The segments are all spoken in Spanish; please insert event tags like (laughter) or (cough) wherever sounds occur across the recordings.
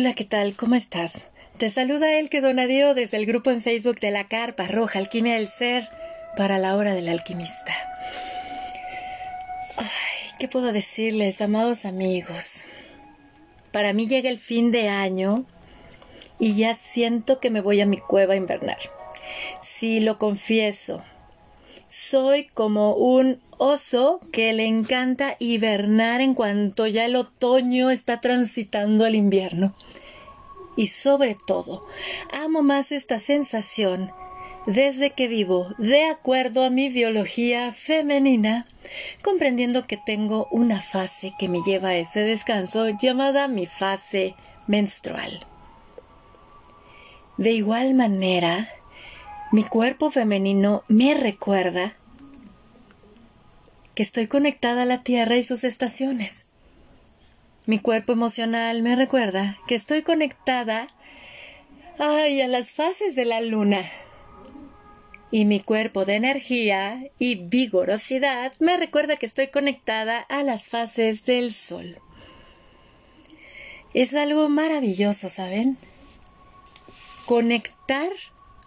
Hola, ¿qué tal? ¿Cómo estás? Te saluda el que Donadío desde el grupo en Facebook de la Carpa Roja Alquimia del Ser para la hora del alquimista. Ay, ¿qué puedo decirles, amados amigos? Para mí llega el fin de año y ya siento que me voy a mi cueva a invernar. Sí, lo confieso. Soy como un oso que le encanta hibernar en cuanto ya el otoño está transitando al invierno. Y sobre todo, amo más esta sensación desde que vivo de acuerdo a mi biología femenina, comprendiendo que tengo una fase que me lleva a ese descanso llamada mi fase menstrual. De igual manera, mi cuerpo femenino me recuerda que estoy conectada a la Tierra y sus estaciones. Mi cuerpo emocional me recuerda que estoy conectada ay, a las fases de la luna. Y mi cuerpo de energía y vigorosidad me recuerda que estoy conectada a las fases del sol. Es algo maravilloso, ¿saben? Conectar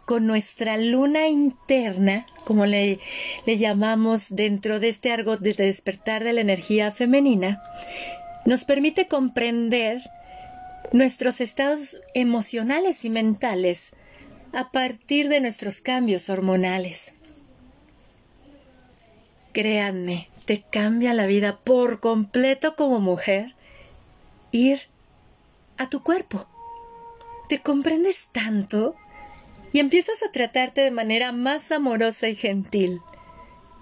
con nuestra luna interna, como le, llamamos dentro de este argot de despertar de la energía femenina, nos permite comprender nuestros estados emocionales y mentales a partir de nuestros cambios hormonales. Créanme, te cambia la vida por completo como mujer ir a tu cuerpo. Te comprendes tanto y empiezas a tratarte de manera más amorosa y gentil.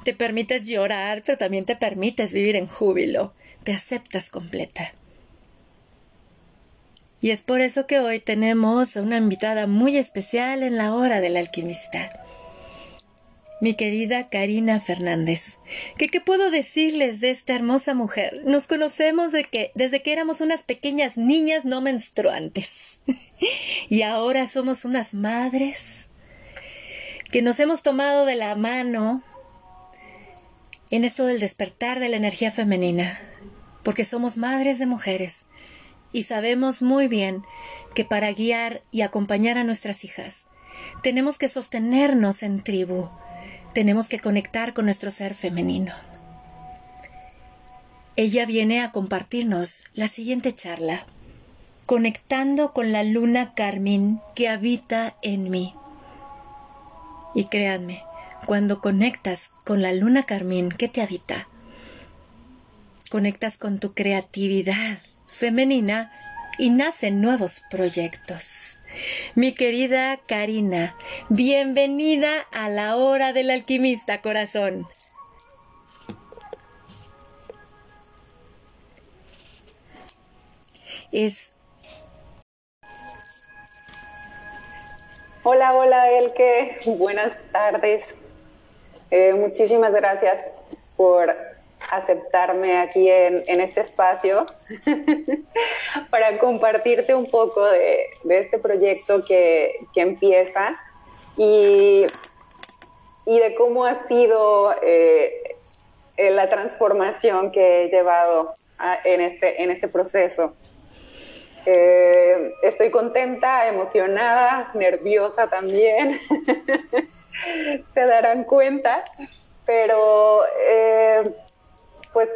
Te permites llorar, pero también te permites vivir en júbilo. Te aceptas completa. Y es por eso que hoy tenemos a una invitada muy especial en la hora del alquimista. Mi querida Karina Fernández. ¿Qué, ¿Qué puedo decirles de esta hermosa mujer? Nos conocemos de que, desde que éramos unas pequeñas niñas no menstruantes. (laughs) y ahora somos unas madres que nos hemos tomado de la mano en esto del despertar de la energía femenina, porque somos madres de mujeres y sabemos muy bien que para guiar y acompañar a nuestras hijas tenemos que sostenernos en tribu, tenemos que conectar con nuestro ser femenino. Ella viene a compartirnos la siguiente charla conectando con la luna carmín que habita en mí. Y créanme, cuando conectas con la luna carmín que te habita, conectas con tu creatividad femenina y nacen nuevos proyectos. Mi querida Karina, bienvenida a la hora del alquimista corazón. Es Hola, hola Elke, buenas tardes. Eh, muchísimas gracias por aceptarme aquí en, este espacio (laughs) para compartirte un poco de, este proyecto que, empieza y, y, de cómo ha sido eh, la transformación que he llevado en, este, en este proceso. Eh, estoy contenta, emocionada, nerviosa también. (laughs) Se darán cuenta, pero eh, pues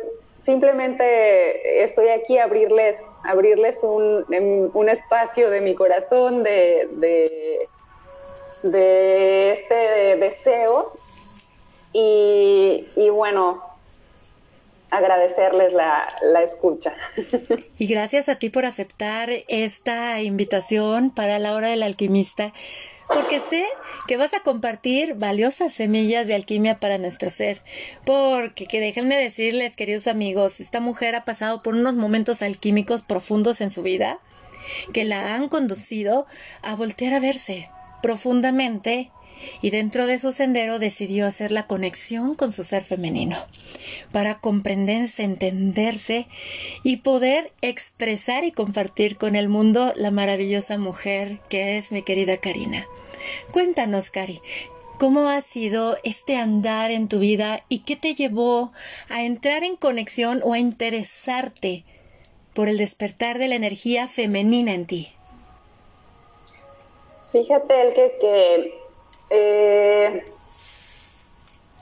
simplemente estoy aquí a abrirles, abrirles un, em, espacio de mi corazón, de, de, este deseo. Y, y bueno, agradecerles la, escucha. (laughs) Y gracias a ti por aceptar esta invitación para la hora del alquimista, porque sé que vas a compartir valiosas semillas de alquimia para nuestro ser. Porque que déjenme decirles, queridos amigos, esta mujer ha pasado por unos momentos alquímicos profundos en su vida que la han conducido a voltear a verse profundamente y dentro de su sendero decidió hacer la conexión con su ser femenino para comprenderse, entenderse y poder expresar y compartir con el mundo la maravillosa mujer que es mi querida Karina. Cuéntanos, Cari, ¿Cómo ha sido este andar en tu vida y qué te llevó a entrar en conexión o a interesarte por el despertar de la energía femenina en ti? Fíjate, el que, eh,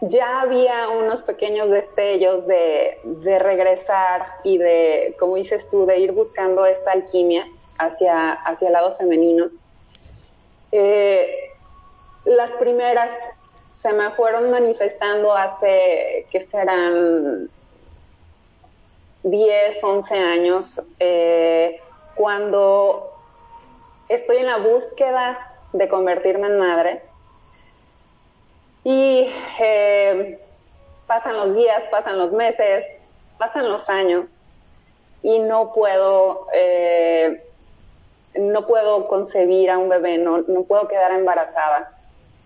ya había unos pequeños destellos de, regresar y de, como dices tú, de ir buscando esta alquimia hacia, hacia el lado femenino. Eh, las primeras se me fueron manifestando hace, que serán 10, 11 años, eh, cuando estoy en la búsqueda de convertirme en madre. Y eh, pasan los días, pasan los meses, pasan los años y no puedo, eh, no puedo concebir a un bebé, no, no puedo quedar embarazada.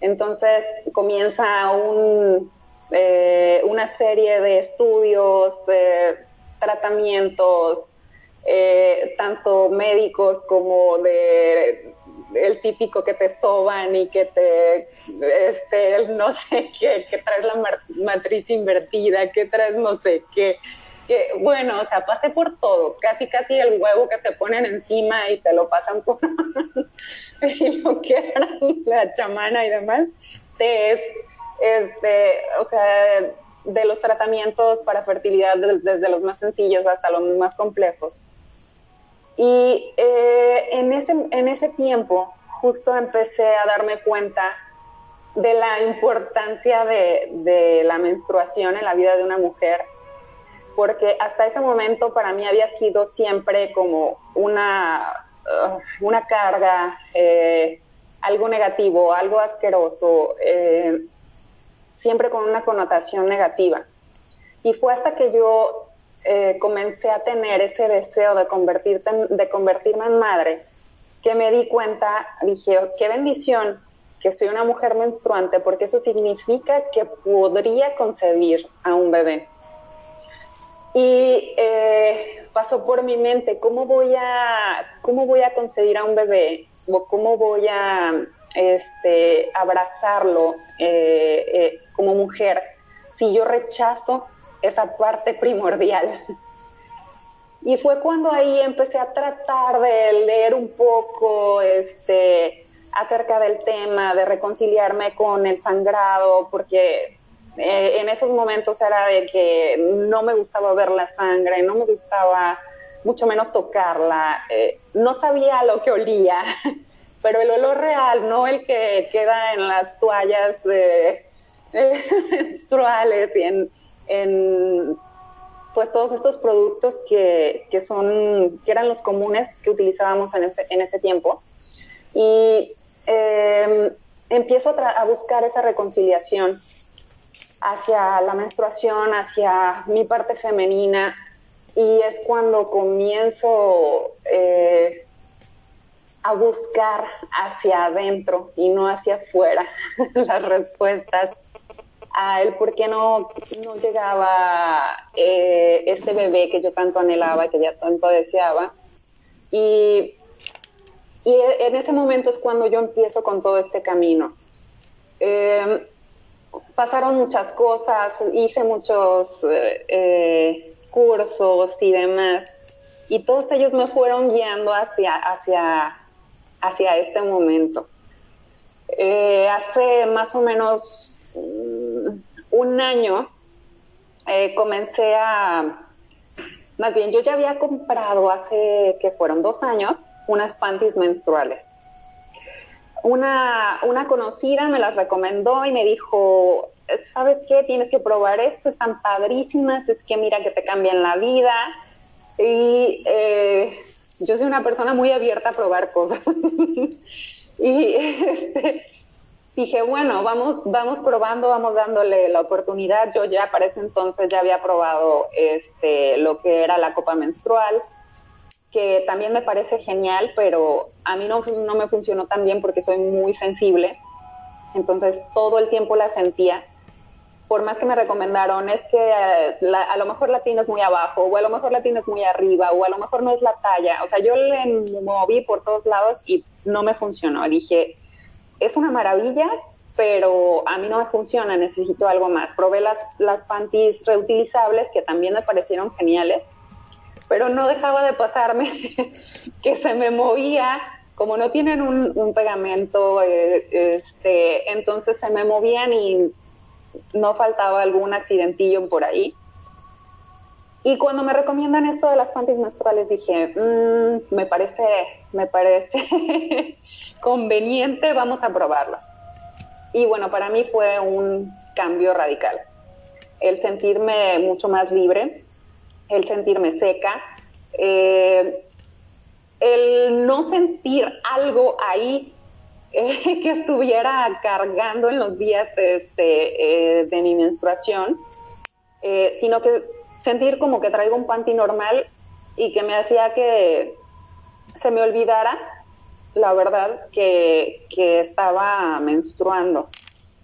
Entonces comienza un, una serie de estudios, tratamientos, eh, tanto médicos como de el típico que te soban y que te, este, no sé qué, que traes la matriz invertida, que traes no sé qué, que bueno, o sea, pasé por todo, casi casi el huevo que te ponen encima y te lo pasan por (laughs) y lo que era la chamana y demás, te es, este, o sea, de los tratamientos para fertilidad desde los más sencillos hasta los más complejos. Y eh, en, ese, en ese tiempo justo empecé a darme cuenta de la importancia de, de, la menstruación en la vida de una mujer, porque hasta ese momento para mí había sido siempre como una, uh, una carga, eh, algo negativo, algo asqueroso. Eh, siempre con una connotación negativa. Y fue hasta que yo eh, comencé a tener ese deseo de, convertirme en madre que me di cuenta, dije, qué bendición que soy una mujer menstruante, porque eso significa que podría concebir a un bebé. Y eh, pasó por mi mente, ¿cómo voy, a, ¿cómo voy a concebir a un bebé? ¿O cómo voy a este, abrazarlo eh, como mujer si yo rechazo esa parte primordial. Y fue cuando ahí empecé a tratar de leer un poco este, acerca del tema, de reconciliarme con el sangrado, porque eh, en esos momentos era de que no me gustaba ver la sangre, no me gustaba mucho menos tocarla, no sabía lo que olía. (laughs) pero el olor real, no el que queda en las toallas (laughs) menstruales y en, pues todos estos productos que, son, que eran los comunes que utilizábamos en ese, tiempo. Y em, empiezo a, a, buscar esa reconciliación hacia la menstruación, hacia mi parte femenina, y es cuando comienzo eh, a buscar hacia adentro y no hacia afuera (laughs) las respuestas a el por qué no, no llegaba eh, este bebé que yo tanto anhelaba, que ya tanto deseaba. Y, y en ese momento es cuando yo empiezo con todo este camino. Em, pasaron muchas cosas, hice muchos eh, eh, cursos y demás, y todos ellos me fueron guiando hacia, hacia hacia este momento. Eh, hace más o menos un año eh, comencé a, más bien yo ya había comprado hace que fueron dos años unas panties menstruales. Una, una conocida me las recomendó y me dijo, ¿sabes qué? Tienes que probar esto, están padrísimas, es que mira que te cambian la vida. Y eh, yo soy una persona muy abierta a probar cosas. (laughs) y (laughs) este, dije, bueno, vamos, vamos probando, vamos dándole la oportunidad. Yo ya para ese entonces ya había probado este, lo que era la copa menstrual, que también me parece genial, pero a mí no, no me funcionó tan bien porque soy muy sensible. Entonces todo el tiempo la sentía por más que me recomendaron, es que eh, a lo mejor la tienes muy abajo, o a lo mejor la tienes muy arriba, o a lo mejor no es la talla. O sea, yo le moví por todos lados y no me funcionó. Dije, es una maravilla, pero a mí no me funciona, necesito algo más. Probé las, las panties reutilizables, que también me parecieron geniales, pero no dejaba de pasarme (laughs) que se me movía, como no tienen un, pegamento, eh, este, entonces se me movían y no faltaba algún accidentillo por ahí. Y cuando me recomiendan esto de las panties menstruales, dije, mm, me parece, me parece (laughs) conveniente, vamos a probarlas. Y bueno, para mí fue un cambio radical. El sentirme mucho más libre, el sentirme seca, eh, el no sentir algo ahí (laughs) eh, que estuviera cargando en los días este, eh, de mi menstruación, sino que sentir como que traigo un panty normal y que me hacía que se me olvidara la verdad que, que estaba menstruando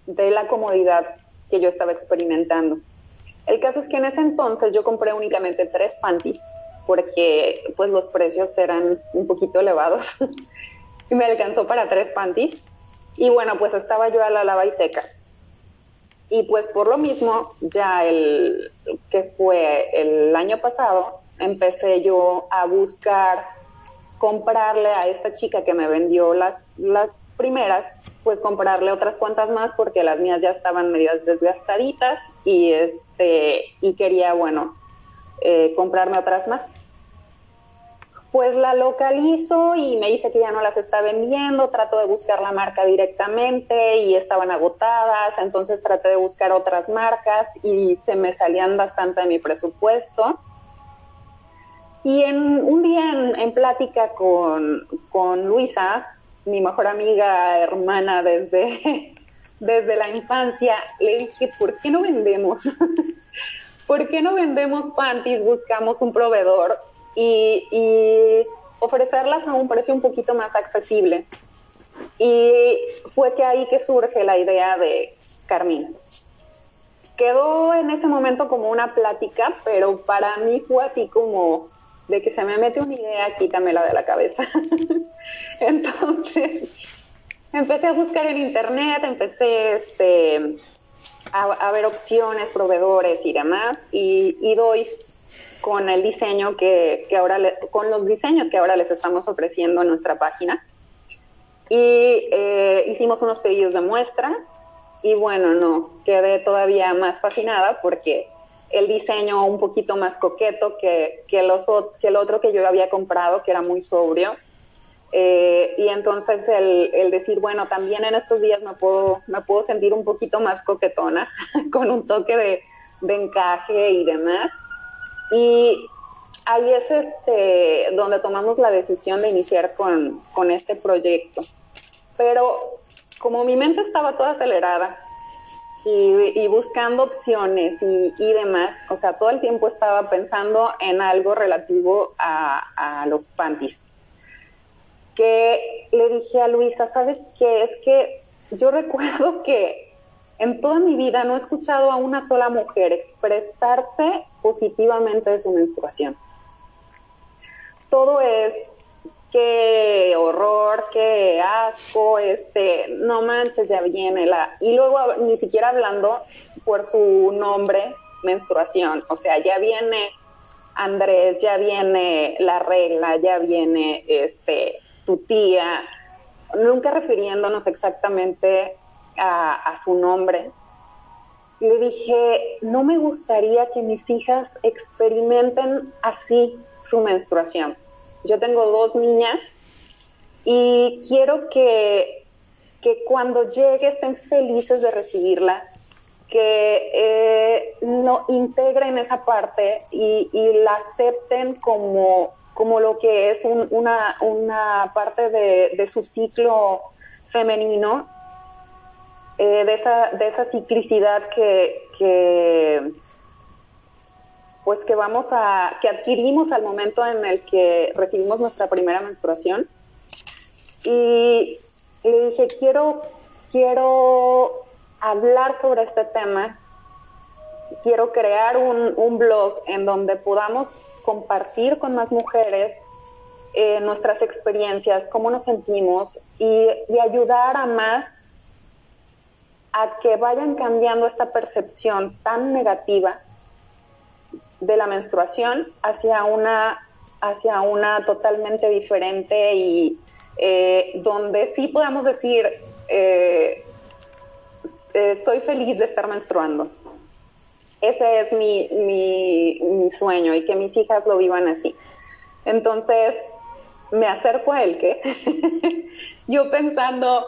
de la comodidad que yo estaba experimentando. El caso es que en ese entonces yo compré únicamente tres panties porque pues los precios eran un poquito elevados (laughs) y me alcanzó para tres panties y bueno pues estaba yo a la lava y seca y pues por lo mismo ya el que fue el año pasado empecé yo a buscar comprarle a esta chica que me vendió las, las primeras, pues comprarle otras cuantas más porque las mías ya estaban medias desgastaditas y, este, y quería, bueno, eh, comprarme otras más. Pues la localizo y me dice que ya no las está vendiendo, trato de buscar la marca directamente y estaban agotadas, entonces traté de buscar otras marcas y se me salían bastante de mi presupuesto y en un día en, plática con, Luisa, mi mejor amiga, hermana desde, (laughs) desde la infancia, le dije, ¿por qué no vendemos? (laughs) ¿Por qué no vendemos panties? Buscamos un proveedor y, ofrecerlas a un precio un poquito más accesible. Y fue que ahí que surge la idea de Carmín. Quedó en ese momento como una plática, pero para mí fue así como de que se me mete una idea, quítamela de la cabeza. (laughs) Entonces, empecé a buscar en internet, empecé este, a, ver opciones, proveedores y demás, y, doy con el diseño que, ahora, con los diseños que ahora les estamos ofreciendo en nuestra página. Y eh, hicimos unos pedidos de muestra, y bueno, no, quedé todavía más fascinada porque el diseño un poquito más coqueto que, que, los, que el otro que yo había comprado, que era muy sobrio. Eh, y entonces el, decir, bueno, también en estos días me puedo, me puedo sentir un poquito más coquetona, (laughs) con un toque de, encaje y demás. Y ahí es este, donde tomamos la decisión de iniciar con, con este proyecto. Pero como mi mente estaba toda acelerada, y, buscando opciones y, demás. O sea, todo el tiempo estaba pensando en algo relativo a, los panties. Que le dije a Luisa, ¿sabes qué? Es que yo (laughs) recuerdo que en toda mi vida no he escuchado a una sola mujer expresarse positivamente de su menstruación. Todo es qué horror, qué asco, este, no manches, ya viene la... Y luego ni siquiera hablando por su nombre, menstruación, o sea, ya viene Andrés, ya viene la regla, ya viene este, tu tía, nunca refiriéndonos exactamente a, su nombre. Le dije, no me gustaría que mis hijas experimenten así su menstruación yo tengo dos niñas y quiero que, que cuando llegue estén felices de recibirla, que eh, no integren esa parte y, la acepten como, como lo que es una, una, parte de, su ciclo femenino, eh, de, esa, de esa ciclicidad que, que, pues que vamos a, que adquirimos al momento en el que recibimos nuestra primera menstruación. Y le dije, quiero, quiero hablar sobre este tema, quiero crear un, blog en donde podamos compartir con más mujeres eh, nuestras experiencias, cómo nos sentimos y, y ayudar a más a que vayan cambiando esta percepción tan negativa de la menstruación hacia una, hacia una totalmente diferente y eh, donde sí podamos decir, eh, eh, soy feliz de estar menstruando. Ese es mi, mi, sueño y que mis hijas lo vivan así. Entonces, me acerco a él que (laughs) yo pensando,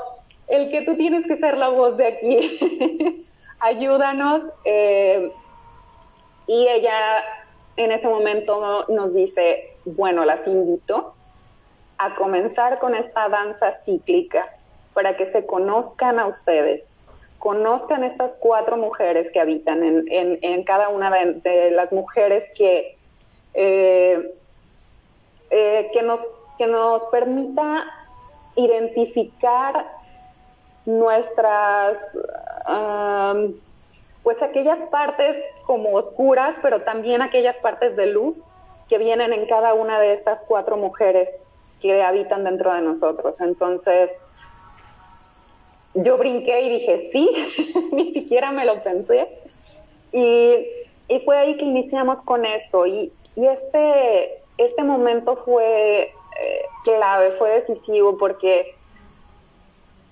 el que tú tienes que ser la voz de aquí, (laughs) ayúdanos. y ella en ese momento nos dice, bueno, las invito a comenzar con esta danza cíclica para que se conozcan a ustedes, conozcan estas cuatro mujeres que habitan en, cada una de, las mujeres que, eh, eh, que, nos, que nos permita identificar nuestras, pues aquellas partes como oscuras, pero también aquellas partes de luz que vienen en cada una de estas cuatro mujeres que habitan dentro de nosotros. Entonces, yo brinqué y dije, sí, (laughs) ni siquiera me lo pensé. Y, fue ahí que iniciamos con esto. Y, este, este momento fue eh, clave, fue decisivo porque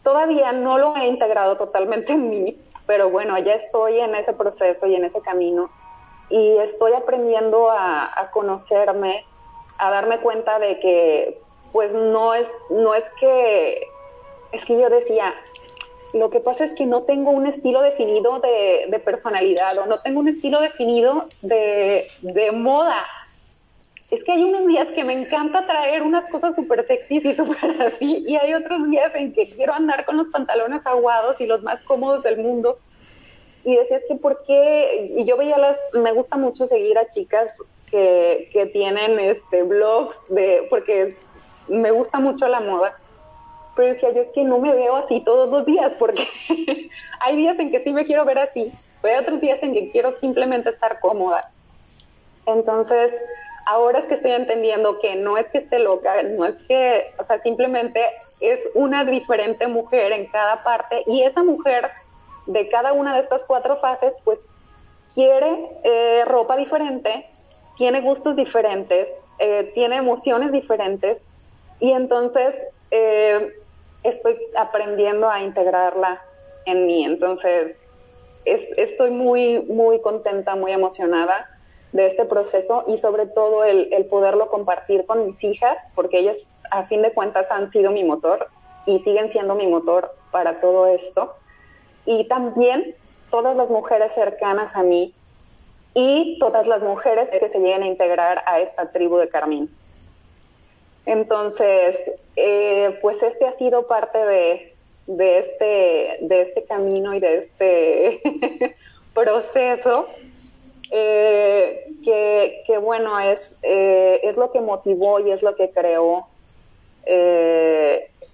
todavía no lo he integrado totalmente en mí, pero bueno, ya estoy en ese proceso y en ese camino y estoy aprendiendo a, conocerme, a darme cuenta de que pues no es, no es que, es que yo decía, lo que pasa es que no tengo un estilo definido de, personalidad o no tengo un estilo definido de, moda. Es que hay unos días que me encanta traer unas cosas súper sexys y súper (laughs) así, y hay otros días en que quiero andar con los pantalones aguados y los más cómodos del mundo. Y decía, es que por qué, y yo veía las, me gusta mucho seguir a chicas que, que tienen este blogs de, porque me gusta mucho la moda, pero decía yo es que no me veo así todos los días, porque (laughs) hay días en que sí me quiero ver así, pero hay otros días en que quiero simplemente estar cómoda. Entonces, ahora es que estoy entendiendo que no es que esté loca, no es que, o sea, simplemente es una diferente mujer en cada parte y esa mujer de cada una de estas cuatro fases, pues quiere eh, ropa diferente, tiene gustos diferentes, eh, tiene emociones diferentes y entonces eh, estoy aprendiendo a integrarla en mí. Entonces, estoy muy, muy contenta, muy emocionada de este proceso y sobre todo el, poderlo compartir con mis hijas, porque ellas a fin de cuentas han sido mi motor y siguen siendo mi motor para todo esto. Y también todas las mujeres cercanas a mí y todas las mujeres que se lleguen a integrar a esta tribu de Carmín. Entonces, eh, pues este ha sido parte de, este, de este camino y de este (laughs) proceso. Eh, que, bueno, es, eh, es lo que motivó y es lo que creó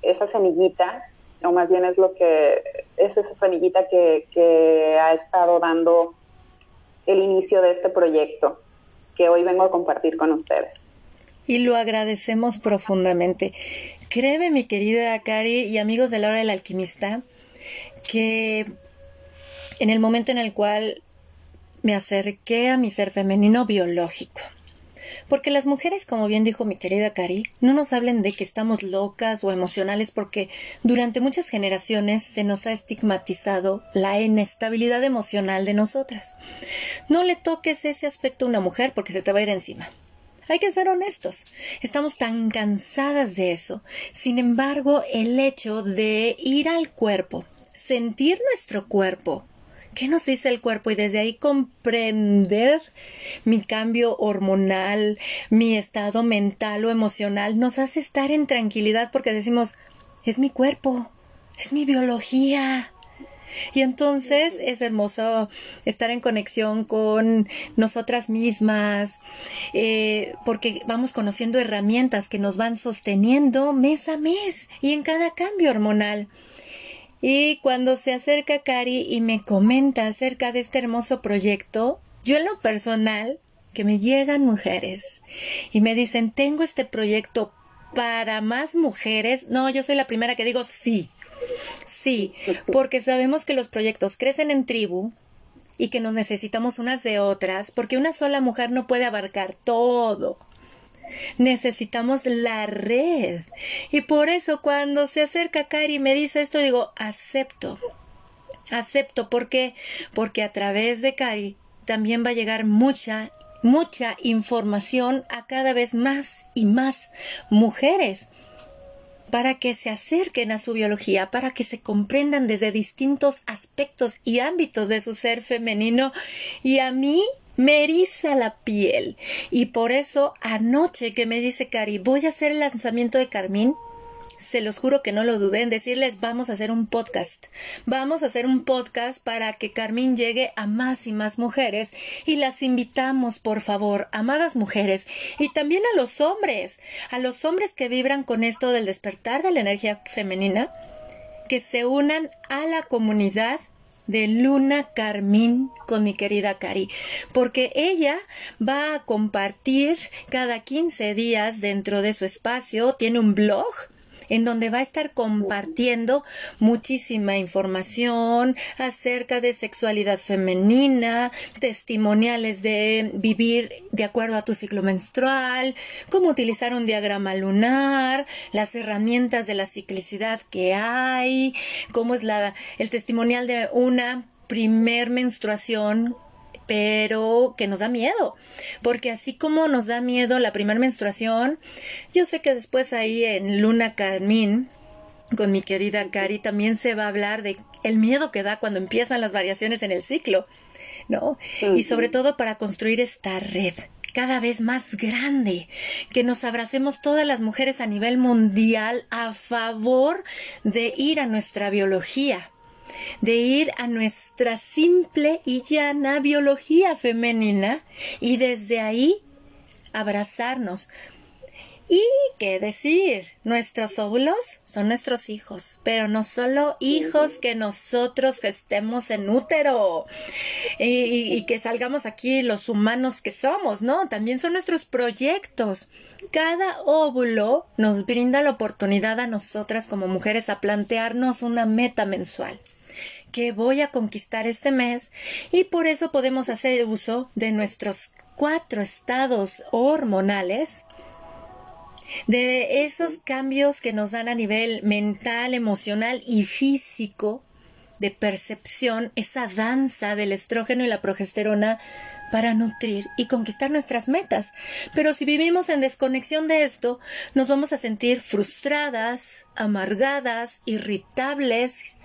esa semillita, o más bien es lo que es esa semillita que, que ha estado dando el inicio de este proyecto que hoy vengo a compartir con ustedes y lo agradecemos profundamente. Créeme, mi querida Cari y amigos de la del alquimista, que en el momento en el cual me acerqué a mi ser femenino biológico, porque las mujeres, como bien dijo mi querida Cari, no nos hablen de que estamos locas o emocionales porque durante muchas generaciones se nos ha estigmatizado la inestabilidad emocional de nosotras. No le toques ese aspecto a una mujer porque se te va a ir encima. Hay que ser honestos. Estamos tan cansadas de eso. Sin embargo, el hecho de ir al cuerpo, sentir nuestro cuerpo, ¿qué nos dice el cuerpo? Y desde ahí comprender mi cambio hormonal, mi estado mental o emocional, nos hace estar en tranquilidad porque decimos, es mi cuerpo, es mi biología, y entonces es hermoso estar en conexión con nosotras mismas, eh, porque vamos conociendo herramientas que nos van sosteniendo mes a mes y en cada cambio hormonal. Y cuando se acerca Cari y me comenta acerca de este hermoso proyecto, yo en lo personal, que me llegan mujeres y me dicen, tengo este proyecto para más mujeres, no, yo soy la primera que digo sí, Sí, (laughs) porque sabemos que los proyectos crecen en tribu y que nos necesitamos unas de otras, porque una sola mujer no puede abarcar todo. Necesitamos la red. Y por eso cuando se acerca Cari y me dice esto, digo, acepto. Acepto. ¿Por qué? Porque a través de Cari también va a llegar mucha, mucha información a cada vez más y más mujeres para que se acerquen a su biología, para que se comprendan desde distintos aspectos y ámbitos de su ser femenino. Y a mí me eriza la piel. Y por eso anoche que me dice Cari, voy a hacer el lanzamiento de Carmín, se los juro que no lo dudé en decirles vamos a hacer un podcast. Vamos a hacer un podcast para que Carmín llegue a más y más mujeres y las invitamos, por favor, amadas mujeres y también a los hombres, a los hombres que vibran con esto del despertar de la energía femenina, que se unan a la comunidad de Luna Carmín con mi querida Cari, porque ella va a compartir cada 15 días dentro de su espacio, tiene un blog en donde va a estar compartiendo muchísima información acerca de sexualidad femenina, testimoniales de vivir de acuerdo a tu ciclo menstrual, cómo utilizar un diagrama lunar, las herramientas de la ciclicidad que hay, cómo es la, el testimonial de una primer menstruación pero que nos da miedo, porque así como nos da miedo la primera menstruación, yo sé que después ahí en Luna Carmín, con mi querida Cari, también se va a hablar de el miedo que da cuando empiezan las variaciones en el ciclo, ¿no? Y sobre todo para construir esta red cada vez más grande, que nos abracemos todas las mujeres a nivel mundial a favor de ir a nuestra biología, de ir a nuestra simple y llana biología femenina y desde ahí abrazarnos. Y qué decir, nuestros óvulos son nuestros hijos, pero no solo hijos que nosotros que estemos en útero y, y, que salgamos aquí los humanos que somos, ¿no? También son nuestros proyectos. Cada óvulo nos brinda la oportunidad a nosotras como mujeres a plantearnos una meta mensual que voy a conquistar este mes y por eso podemos hacer uso de nuestros cuatro estados hormonales de esos cambios que nos dan a nivel mental, emocional y físico de percepción, esa danza del estrógeno y la progesterona para nutrir y conquistar nuestras metas. Pero si vivimos en desconexión de esto, nos vamos a sentir frustradas, amargadas, irritables,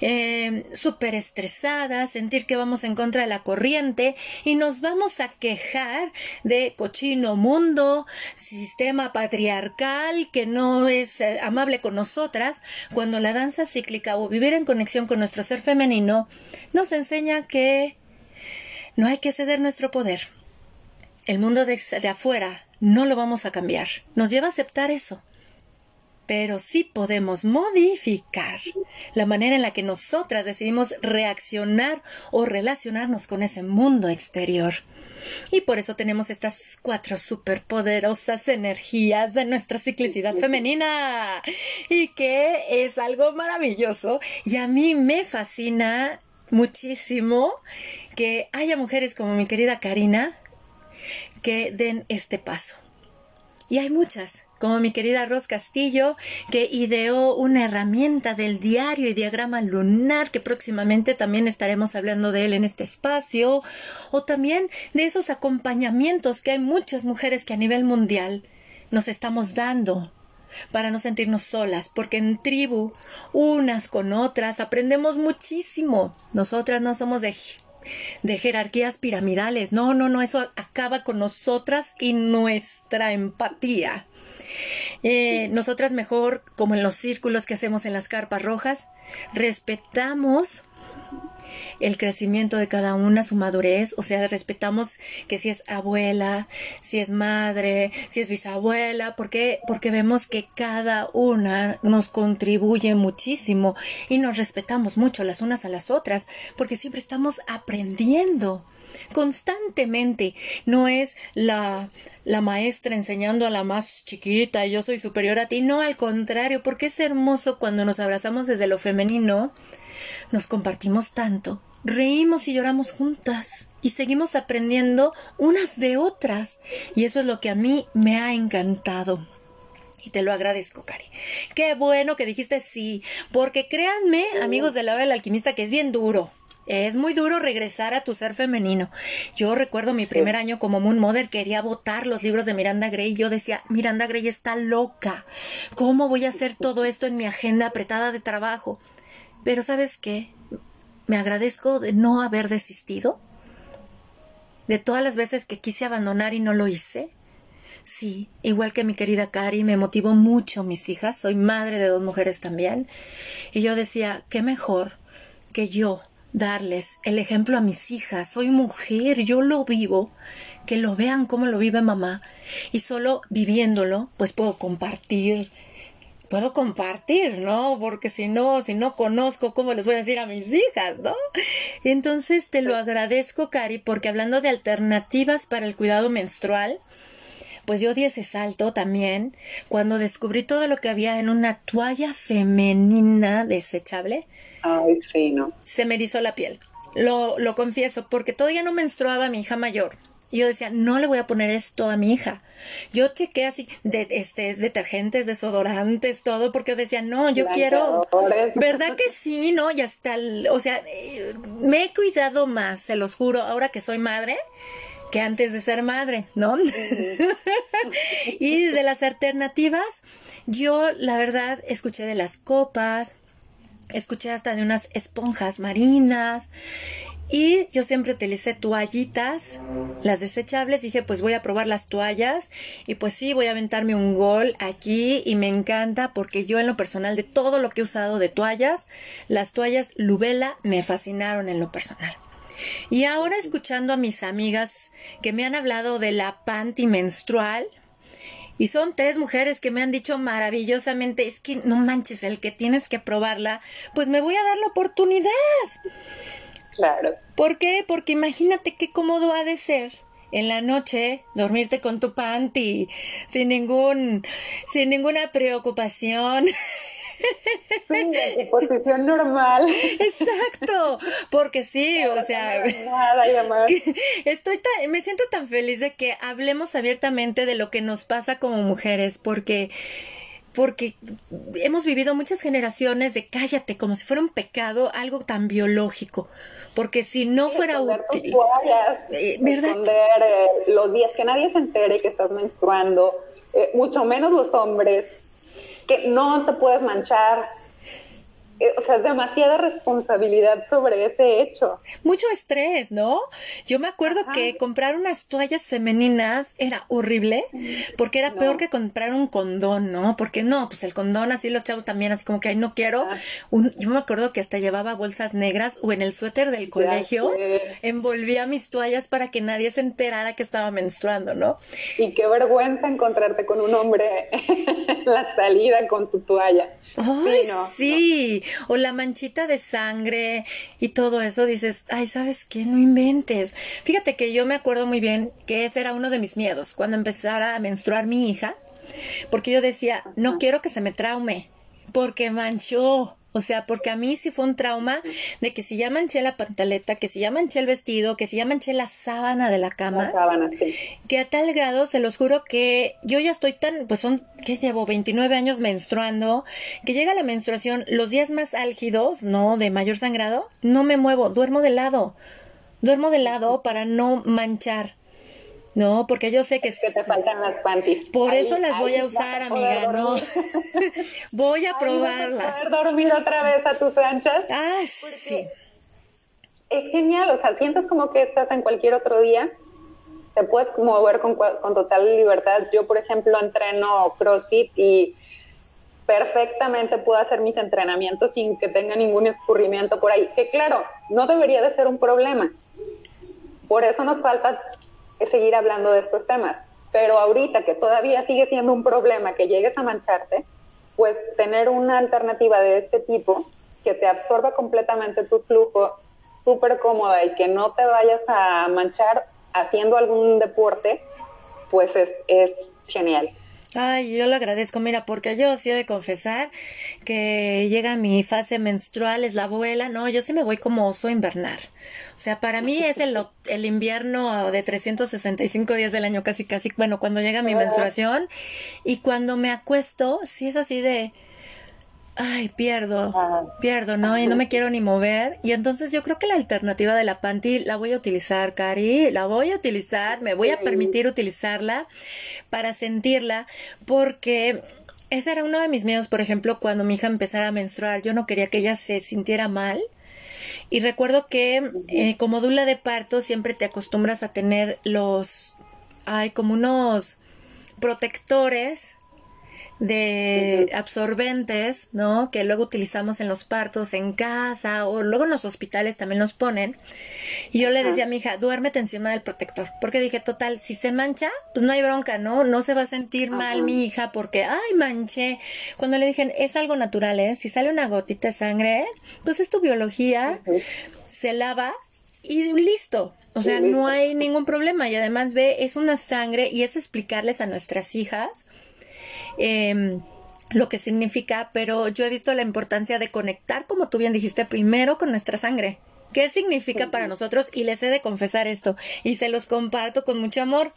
eh, súper estresadas, sentir que vamos en contra de la corriente y nos vamos a quejar de cochino mundo, sistema patriarcal que no es eh, amable con nosotras, cuando la danza cíclica o vivir en conexión con nuestro ser femenino nos enseña que no hay que ceder nuestro poder. El mundo de, afuera no lo vamos a cambiar. Nos lleva a aceptar eso. Pero sí podemos modificar la manera en la que nosotras decidimos reaccionar o relacionarnos con ese mundo exterior. Y por eso tenemos estas cuatro superpoderosas energías de nuestra ciclicidad femenina. Y que es algo maravilloso. Y a mí me fascina muchísimo que haya mujeres como mi querida Karina que den este paso. Y hay muchas, como mi querida Ros Castillo, que ideó una herramienta del diario y diagrama lunar, que próximamente también estaremos hablando de él en este espacio, o también de esos acompañamientos que hay muchas mujeres que a nivel mundial nos estamos dando para no sentirnos solas, porque en tribu, unas con otras, aprendemos muchísimo. Nosotras no somos de, de jerarquías piramidales, no, no, no, eso acaba con nosotras y nuestra empatía. Eh, nosotras mejor, como en los círculos que hacemos en las carpas rojas, respetamos el crecimiento de cada una, su madurez, o sea, respetamos que si es abuela, si es madre, si es bisabuela, porque porque vemos que cada una nos contribuye muchísimo y nos respetamos mucho las unas a las otras, porque siempre estamos aprendiendo constantemente. No es la, la maestra enseñando a la más chiquita yo soy superior a ti. No, al contrario, porque es hermoso cuando nos abrazamos desde lo femenino, nos compartimos tanto reímos y lloramos juntas y seguimos aprendiendo unas de otras. Y eso es lo que a mí me ha encantado. Y te lo agradezco, Cari. Qué bueno que dijiste sí, porque créanme, amigos de la hora del alquimista, que es bien duro. Es muy duro regresar a tu ser femenino. Yo recuerdo mi primer año como Moon Mother, quería votar los libros de Miranda Gray. Yo decía, Miranda Gray está loca. ¿Cómo voy a hacer todo esto en mi agenda apretada de trabajo? Pero ¿sabes qué? Me agradezco de no haber desistido. De todas las veces que quise abandonar y no lo hice. Sí, igual que mi querida Cari, me motivó mucho mis hijas. Soy madre de dos mujeres también. Y yo decía, qué mejor que yo darles el ejemplo a mis hijas. Soy mujer, yo lo vivo, que lo vean como lo vive mamá. Y solo viviéndolo, pues puedo compartir puedo compartir, ¿no? Porque si no, si no conozco, ¿cómo les voy a decir a mis hijas, ¿no? Entonces te lo agradezco, Cari, porque hablando de alternativas para el cuidado menstrual, pues yo di ese salto también cuando descubrí todo lo que había en una toalla femenina desechable. Ay, sí, ¿no? Se me erizó la piel. Lo, lo confieso, porque todavía no menstruaba mi hija mayor. Y yo decía, no le voy a poner esto a mi hija. Yo chequé así de este detergentes, desodorantes, todo, porque yo decía, no, yo quiero. (laughs) ¿Verdad que sí, no? Y hasta, o sea, eh, me he cuidado más, se los juro, ahora que soy madre que antes de ser madre, ¿no? (laughs) y de las alternativas, yo la verdad escuché de las copas, escuché hasta de unas esponjas marinas y yo siempre utilicé toallitas, las desechables. Dije, pues voy a probar las toallas. Y pues sí, voy a aventarme un gol aquí. Y me encanta porque yo en lo personal, de todo lo que he usado de toallas, las toallas Lubela me fascinaron en lo personal. Y ahora escuchando a mis amigas que me han hablado de la panty menstrual, y son tres mujeres que me han dicho maravillosamente, es que no manches, el que tienes que probarla, pues me voy a dar la oportunidad. Claro. ¿Por qué? Porque imagínate qué cómodo ha de ser en la noche dormirte con tu panty sin ningún sin ninguna preocupación. Sí, en posición normal. Exacto, porque sí, o sea, estoy me siento tan feliz de que hablemos abiertamente de lo que nos pasa como mujeres, porque porque hemos vivido muchas generaciones de cállate como si fuera un pecado, algo tan biológico porque si no fuera útil. Eh, Esconder eh, los días que nadie se entere que estás menstruando, eh, mucho menos los hombres, que no te puedes manchar, o sea, demasiada responsabilidad sobre ese hecho. Mucho estrés, ¿no? Yo me acuerdo que comprar unas toallas femeninas era horrible, porque era peor que comprar un condón, ¿no? Porque no, pues el condón así los chavos también, así como que, ay, no quiero. Ah. yo me acuerdo que hasta llevaba bolsas negras o en el suéter del colegio envolvía mis toallas para que nadie se enterara que estaba menstruando, ¿no? Y qué vergüenza encontrarte con un hombre (laughs) en la salida con tu toalla. Ay, sí, o la manchita de sangre y todo eso, dices, ay, ¿sabes qué? No inventes. Fíjate que yo me acuerdo muy bien que ese era uno de mis miedos cuando empezara a menstruar mi hija, porque yo decía, no quiero que se me traume, porque manchó. O sea, porque a mí sí fue un trauma de que si ya manché la pantaleta, que si ya manché el vestido, que si ya manché la sábana de la cama. La sábana, sí. Que a tal grado, se los juro que yo ya estoy tan, pues son, que llevo 29 años menstruando, que llega la menstruación, los días más álgidos, ¿no? De mayor sangrado, no me muevo, duermo de lado. Duermo de lado para no manchar. No, porque yo sé que... que te faltan las panties. Por eso las voy a usar, amiga, ¿no? (laughs) voy a probarlas. Vas a dormir otra vez a tus anchas. Ah, sí. Es genial, o sea, sientes como que estás en cualquier otro día, te puedes mover con, con total libertad. Yo, por ejemplo, entreno CrossFit y perfectamente puedo hacer mis entrenamientos sin que tenga ningún escurrimiento por ahí, que claro, no debería de ser un problema. Por eso nos falta seguir hablando de estos temas. Pero ahorita que todavía sigue siendo un problema que llegues a mancharte, pues tener una alternativa de este tipo que te absorba completamente tu flujo, súper cómoda y que no te vayas a manchar haciendo algún deporte, pues es, es genial. Ay, yo lo agradezco, mira, porque yo sí he de confesar que llega mi fase menstrual, es la abuela, no, yo sí me voy como oso invernar. O sea, para mí es el, el invierno de 365 días del año, casi, casi, bueno, cuando llega mi menstruación. Y cuando me acuesto, sí es así de, ay, pierdo, pierdo, ¿no? Y no me quiero ni mover. Y entonces yo creo que la alternativa de la panty la voy a utilizar, Cari, la voy a utilizar, me voy a permitir utilizarla para sentirla, porque ese era uno de mis miedos, por ejemplo, cuando mi hija empezara a menstruar, yo no quería que ella se sintiera mal. Y recuerdo que eh, como dula de parto siempre te acostumbras a tener los, hay como unos protectores de absorbentes, ¿no? Que luego utilizamos en los partos en casa o luego en los hospitales también los ponen. Y yo le decía a mi hija, duérmete encima del protector. Porque dije, total, si se mancha, pues no hay bronca, ¿no? No se va a sentir mal mi hija porque, ay, manché. Cuando le dije, es algo natural, ¿eh? Si sale una gotita de sangre, pues es tu biología, se lava y listo. O sea, no hay ningún problema. Y además ve, es una sangre y es explicarles a nuestras hijas Em, lo que significa, pero yo he visto la importancia de conectar, como tú bien dijiste, primero con nuestra sangre. ¿Qué significa para nosotros? Y les he de confesar esto y se los comparto con mucho amor.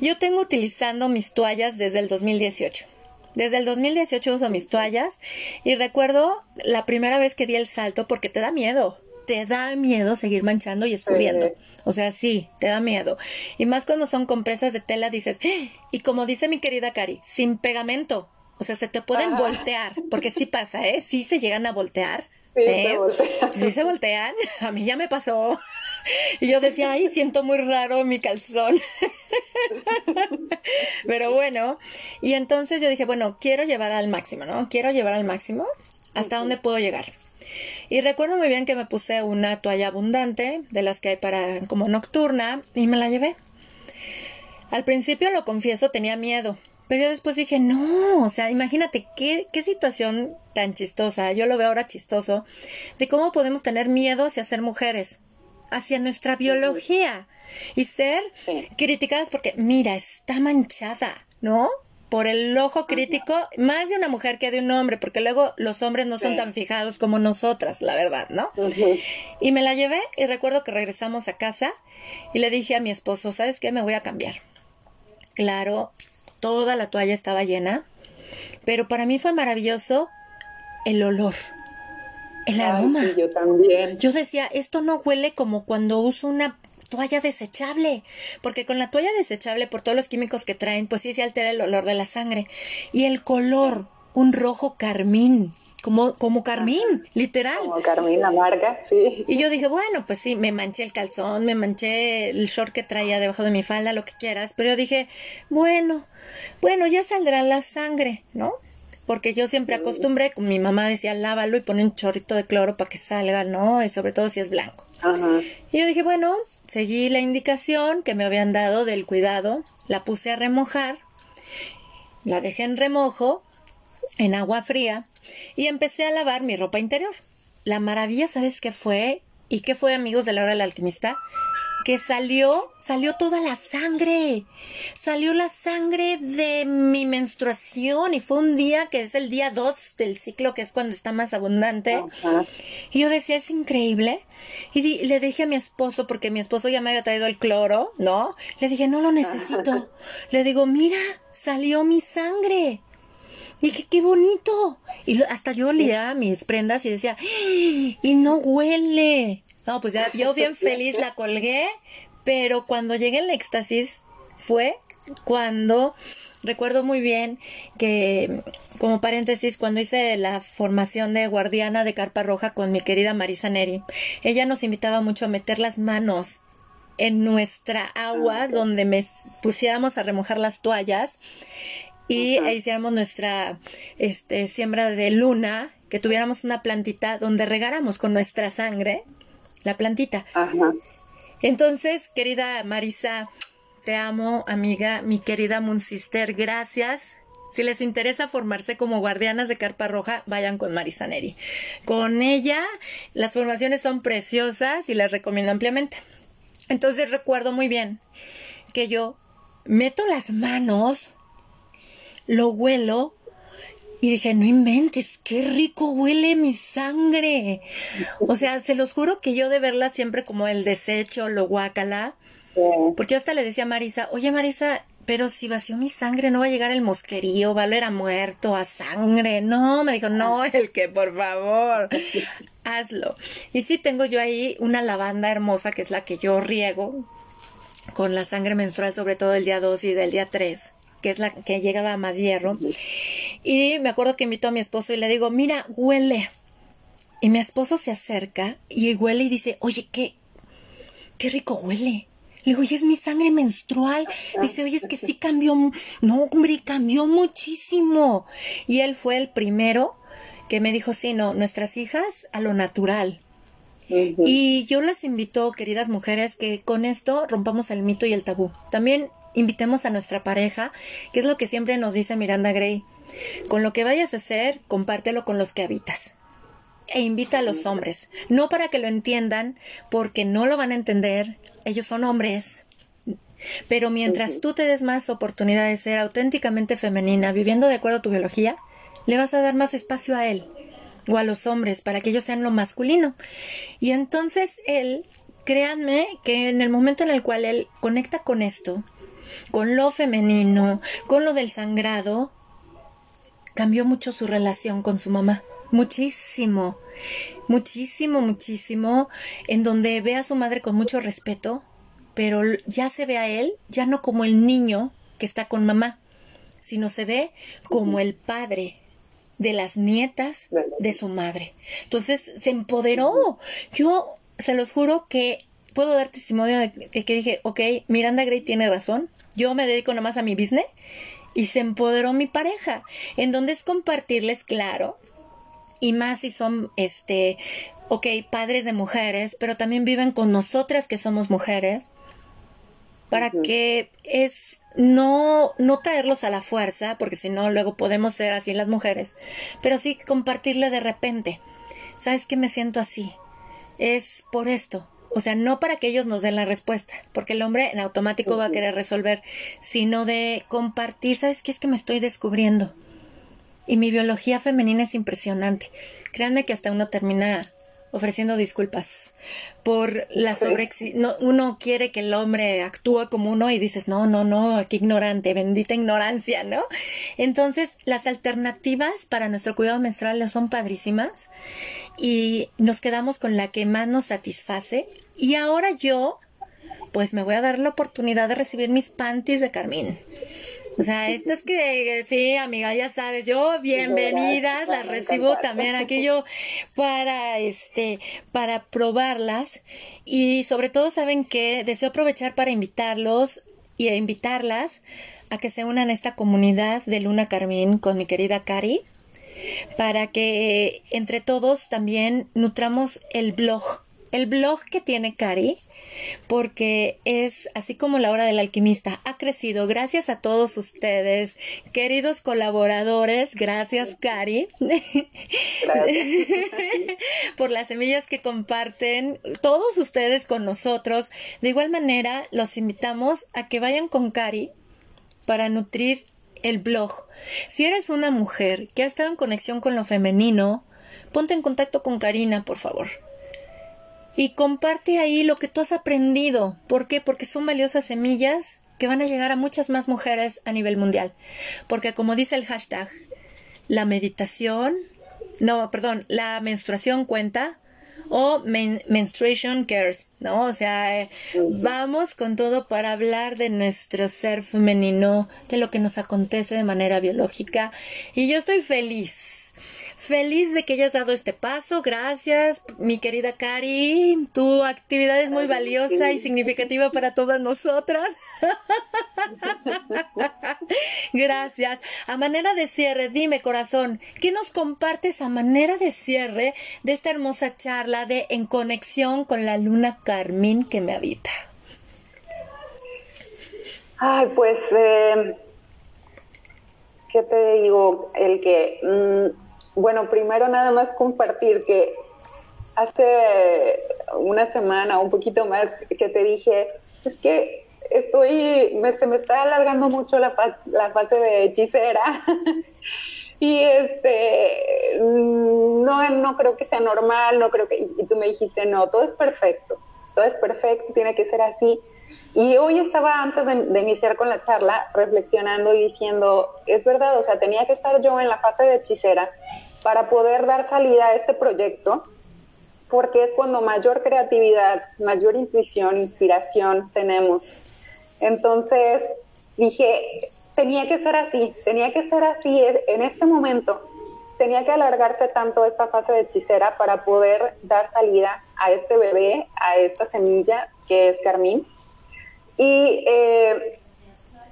Yo tengo utilizando mis toallas desde el 2018. Desde el 2018 uso mis toallas y recuerdo la primera vez que di el salto porque te da miedo te da miedo seguir manchando y escurriendo. O sea, sí, te da miedo. Y más cuando son compresas de tela, dices, ¡Ah! y como dice mi querida Cari, sin pegamento. O sea, se te pueden voltear, porque sí pasa, ¿eh? Sí se llegan a voltear. Sí, se ¿eh? voltean. Sí se voltean. (laughs) A mí ya me pasó. (laughs) Y yo decía, ay, siento muy raro mi calzón. (laughs) Pero bueno, y entonces yo dije, bueno, quiero llevar al máximo, ¿no? Quiero llevar al máximo. ¿Hasta dónde puedo llegar? Y recuerdo muy bien que me puse una toalla abundante, de las que hay para como nocturna, y me la llevé. Al principio, lo confieso, tenía miedo, pero yo después dije, no, o sea, imagínate qué, qué situación tan chistosa, yo lo veo ahora chistoso, de cómo podemos tener miedo hacia ser mujeres, hacia nuestra biología y ser criticadas porque, mira, está manchada, ¿no? Por el ojo crítico más de una mujer que de un hombre, porque luego los hombres no son tan fijados como nosotras, la verdad, ¿no? Y me la llevé y recuerdo que regresamos a casa y le dije a mi esposo, ¿sabes qué? Me voy a cambiar. Claro, toda la toalla estaba llena, pero para mí fue maravilloso el olor. El aroma. yo también. Yo decía, esto no huele como cuando uso una toalla desechable, porque con la toalla desechable, por todos los químicos que traen, pues sí se altera el olor de la sangre. Y el color, un rojo carmín, como, como carmín, literal. Como carmín amarga, sí. Y yo dije, bueno, pues sí, me manché el calzón, me manché el short que traía debajo de mi falda, lo que quieras, pero yo dije, bueno, bueno, ya saldrá la sangre, ¿no? Porque yo siempre acostumbré, mi mamá decía, lávalo y pone un chorrito de cloro para que salga, ¿no? Y sobre todo si es blanco. Y yo dije, bueno, seguí la indicación que me habían dado del cuidado, la puse a remojar, la dejé en remojo, en agua fría, y empecé a lavar mi ropa interior. La maravilla, ¿sabes qué fue? ¿Y qué fue, amigos de la hora del alquimista? Que salió, salió toda la sangre, salió la sangre de mi menstruación y fue un día que es el día 2 del ciclo, que es cuando está más abundante. Y yo decía, es increíble. Y le dije a mi esposo, porque mi esposo ya me había traído el cloro, ¿no? Le dije, no lo necesito. Le digo, mira, salió mi sangre. Y dije, qué bonito. Y hasta yo olía mis prendas y decía, ¡Ah! y no huele. No, pues ya yo bien feliz la colgué, pero cuando llegué al éxtasis fue cuando recuerdo muy bien que, como paréntesis, cuando hice la formación de guardiana de Carpa Roja con mi querida Marisa Neri, ella nos invitaba mucho a meter las manos en nuestra agua ah, donde me pusiéramos a remojar las toallas y hiciéramos nuestra este, siembra de luna, que tuviéramos una plantita donde regáramos con nuestra sangre la plantita. Ajá. Entonces, querida Marisa, te amo, amiga, mi querida Moon Sister, gracias. Si les interesa formarse como guardianas de Carpa Roja, vayan con Marisa Neri. Con ella, las formaciones son preciosas y las recomiendo ampliamente. Entonces recuerdo muy bien que yo meto las manos lo huelo y dije, no inventes, qué rico huele mi sangre. O sea, se los juro que yo de verla siempre como el desecho, lo guacala. Porque yo hasta le decía a Marisa, oye Marisa, pero si vació mi sangre no va a llegar el mosquerío, va a oler a muerto, a sangre. No, me dijo, no, el que por favor, hazlo. Y sí tengo yo ahí una lavanda hermosa que es la que yo riego con la sangre menstrual, sobre todo el día 2 y del día 3 que es la que llegaba más hierro. Y me acuerdo que invito a mi esposo y le digo, mira, huele. Y mi esposo se acerca y huele y dice, oye, qué, qué rico huele. Le digo, oye, es mi sangre menstrual. Dice, oye, es que sí cambió. No, hombre, cambió muchísimo. Y él fue el primero que me dijo, sí, no, nuestras hijas a lo natural. Y yo las invito, queridas mujeres, que con esto rompamos el mito y el tabú. También invitemos a nuestra pareja, que es lo que siempre nos dice Miranda Gray. Con lo que vayas a hacer, compártelo con los que habitas. E invita a los hombres, no para que lo entiendan, porque no lo van a entender, ellos son hombres. Pero mientras tú te des más oportunidad de ser auténticamente femenina, viviendo de acuerdo a tu biología, le vas a dar más espacio a él o a los hombres para que ellos sean lo masculino. Y entonces él, créanme que en el momento en el cual él conecta con esto, con lo femenino, con lo del sangrado, cambió mucho su relación con su mamá. Muchísimo, muchísimo, muchísimo, en donde ve a su madre con mucho respeto, pero ya se ve a él ya no como el niño que está con mamá, sino se ve como el padre de las nietas de su madre. Entonces se empoderó. Yo se los juro que puedo dar testimonio de que dije, ok, Miranda Gray tiene razón, yo me dedico nomás a mi business y se empoderó mi pareja, en donde es compartirles, claro, y más si son, este, ok, padres de mujeres, pero también viven con nosotras que somos mujeres, para que es no, no traerlos a la fuerza, porque si no, luego podemos ser así las mujeres, pero sí compartirle de repente, ¿sabes que me siento así? Es por esto, o sea, no para que ellos nos den la respuesta, porque el hombre en automático va a querer resolver, sino de compartir, ¿sabes qué es que me estoy descubriendo? Y mi biología femenina es impresionante. Créanme que hasta uno termina ofreciendo disculpas por la sobre no, uno quiere que el hombre actúe como uno y dices no no no qué ignorante bendita ignorancia no entonces las alternativas para nuestro cuidado menstrual son padrísimas y nos quedamos con la que más nos satisface y ahora yo pues me voy a dar la oportunidad de recibir mis panties de Carmín o sea, estas que, sí, amiga, ya sabes, yo bienvenidas, las recibo también (laughs) aquí yo para, este, para probarlas. Y sobre todo saben que deseo aprovechar para invitarlos y invitarlas a que se unan a esta comunidad de Luna Carmín con mi querida Cari para que entre todos también nutramos el blog el blog que tiene Cari, porque es así como la hora del alquimista, ha crecido. Gracias a todos ustedes, queridos colaboradores, gracias Cari, (laughs) por las semillas que comparten todos ustedes con nosotros. De igual manera, los invitamos a que vayan con Cari para nutrir el blog. Si eres una mujer que ha estado en conexión con lo femenino, ponte en contacto con Karina, por favor y comparte ahí lo que tú has aprendido. ¿Por qué? Porque son valiosas semillas que van a llegar a muchas más mujeres a nivel mundial. Porque como dice el hashtag, la meditación, no, perdón, la menstruación cuenta o menstruation cares, ¿no? O sea, eh, vamos con todo para hablar de nuestro ser femenino, de lo que nos acontece de manera biológica. Y yo estoy feliz Feliz de que hayas dado este paso. Gracias, mi querida Cari. Tu actividad es muy valiosa y significativa para todas nosotras. (laughs) Gracias. A manera de cierre, dime, corazón, ¿qué nos compartes a manera de cierre de esta hermosa charla de En Conexión con la Luna Carmín que me habita? Ay, pues, eh, ¿qué te digo? El que... Mm, bueno, primero nada más compartir que hace una semana, un poquito más, que te dije, es que estoy, me, se me está alargando mucho la fase de hechicera. (laughs) y este, no, no creo que sea normal, no creo que, y tú me dijiste, no, todo es perfecto, todo es perfecto, tiene que ser así. Y hoy estaba, antes de, iniciar con la charla, reflexionando y diciendo, es verdad, o sea, tenía que estar yo en la fase de hechicera para poder dar salida a este proyecto, porque es cuando mayor creatividad, mayor intuición, inspiración tenemos. Entonces dije, tenía que ser así, tenía que ser así en este momento. Tenía que alargarse tanto esta fase de hechicera para poder dar salida a este bebé, a esta semilla que es Carmín y eh,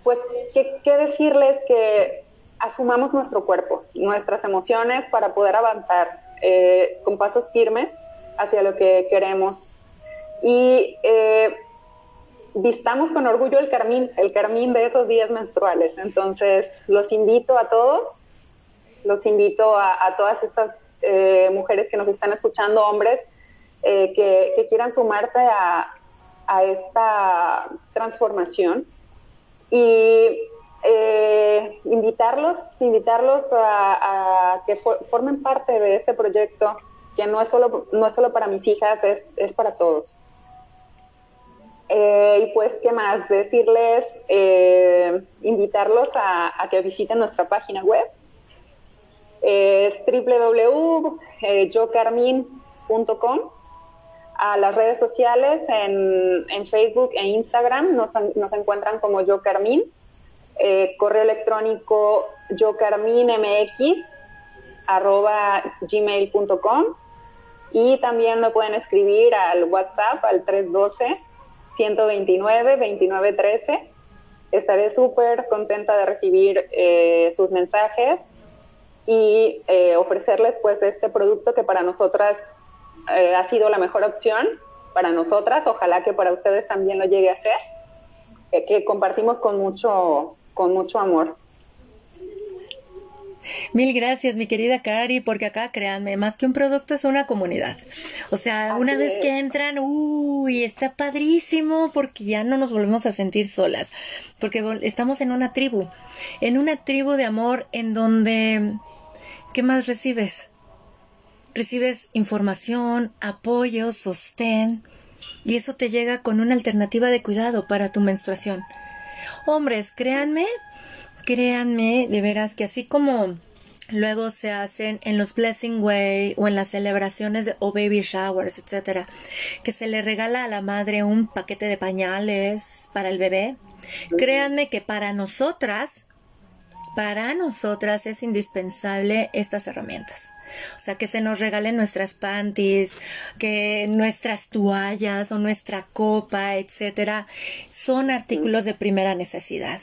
pues, ¿qué, decirles? Que asumamos nuestro cuerpo, nuestras emociones para poder avanzar eh, con pasos firmes hacia lo que queremos. Y eh, vistamos con orgullo el carmín, el carmín de esos días menstruales. Entonces, los invito a todos, los invito a, todas estas mujeres que nos están escuchando, hombres, que, quieran sumarse a, a esta transformación y eh, invitarlos, invitarlos a, que formen parte de este proyecto que no es solo, no es solo para mis hijas, es, para todos. Eh, y pues, ¿qué más? Decirles, eh, invitarlos a, que visiten nuestra página web. Es www.jocarmin.com a las redes sociales, en, Facebook e Instagram, nos, encuentran como Yo Carmín, eh, correo electrónico yocarminmx arroba gmail.com y también me pueden escribir al WhatsApp al 312 129 2913. Estaré súper contenta de recibir eh, sus mensajes y eh, ofrecerles pues este producto que para nosotras eh, ha sido la mejor opción para nosotras, ojalá que para ustedes también lo llegue a ser, que compartimos con mucho, con mucho amor. Mil gracias, mi querida Cari, porque acá, créanme, más que un producto es una comunidad. O sea, una vez que entran, uy, está padrísimo porque ya no nos volvemos a sentir solas, porque estamos en una tribu, en una tribu de amor en donde, ¿qué más recibes? recibes información, apoyo, sostén, y eso te llega con una alternativa de cuidado para tu menstruación. Hombres, créanme, créanme de veras que así como luego se hacen en los Blessing Way o en las celebraciones de, o baby showers, etcétera, que se le regala a la madre un paquete de pañales para el bebé. Créanme que para nosotras para nosotras es indispensable estas herramientas. O sea, que se nos regalen nuestras panties, que nuestras toallas o nuestra copa, etcétera, son artículos de primera necesidad.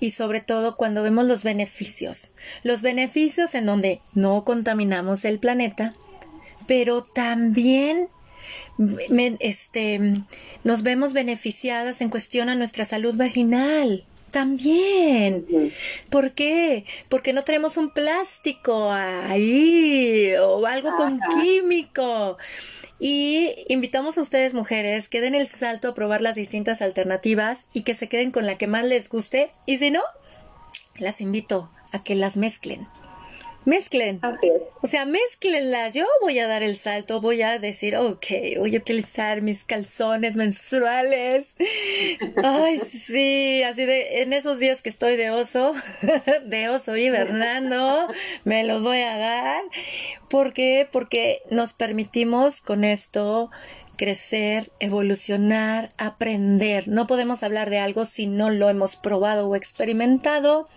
Y sobre todo cuando vemos los beneficios. Los beneficios en donde no contaminamos el planeta, pero también este, nos vemos beneficiadas en cuestión a nuestra salud vaginal. También. ¿Por qué? Porque no tenemos un plástico ahí o algo con químico. Y invitamos a ustedes, mujeres, que den el salto a probar las distintas alternativas y que se queden con la que más les guste. Y si no, las invito a que las mezclen. Mezclen. O sea, mezclenlas. Yo voy a dar el salto, voy a decir, ok, voy a utilizar mis calzones menstruales. (laughs) Ay, sí, así de, en esos días que estoy de oso, (laughs) de oso hibernando, me los voy a dar. ¿Por qué? Porque nos permitimos con esto crecer, evolucionar, aprender. No podemos hablar de algo si no lo hemos probado o experimentado.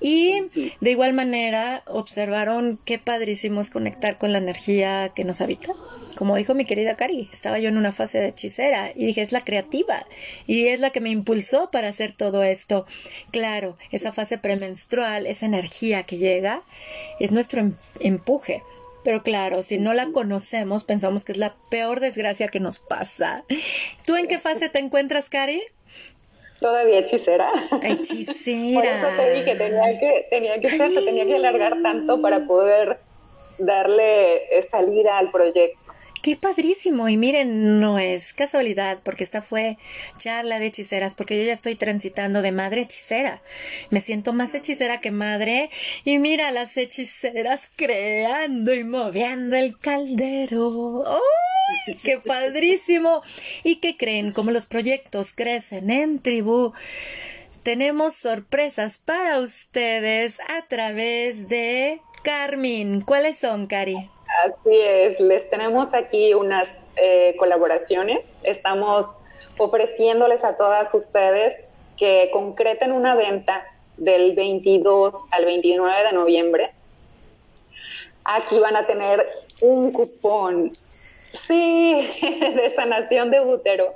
Y de igual manera, observaron qué padrísimo es conectar con la energía que nos habita. Como dijo mi querida Cari, estaba yo en una fase de hechicera y dije, es la creativa y es la que me impulsó para hacer todo esto. Claro, esa fase premenstrual, esa energía que llega, es nuestro em-, empuje pero claro, si no la conocemos, pensamos que es la peor desgracia que nos pasa. ¿Tú en qué fase te encuentras, Cari? Todavía hechicera. Hechicera. Por eso te dije, tenía que, tenía que ser, tenía que alargar tanto para poder darle eh, salida al proyecto. Qué padrísimo. Y miren, no es casualidad, porque esta fue charla de hechiceras, porque yo ya estoy transitando de madre hechicera. Me siento más hechicera que madre. Y mira las hechiceras creando y moviendo el caldero. ¡Ay, qué padrísimo! ¿Y qué creen? Como los proyectos crecen en tribu, tenemos sorpresas para ustedes a través de Carmen. ¿Cuáles son, Cari? Así es, les tenemos aquí unas eh, colaboraciones. Estamos ofreciéndoles a todas ustedes que concreten una venta del 22 al 29 de noviembre. Aquí van a tener un cupón, sí, (laughs) de sanación de útero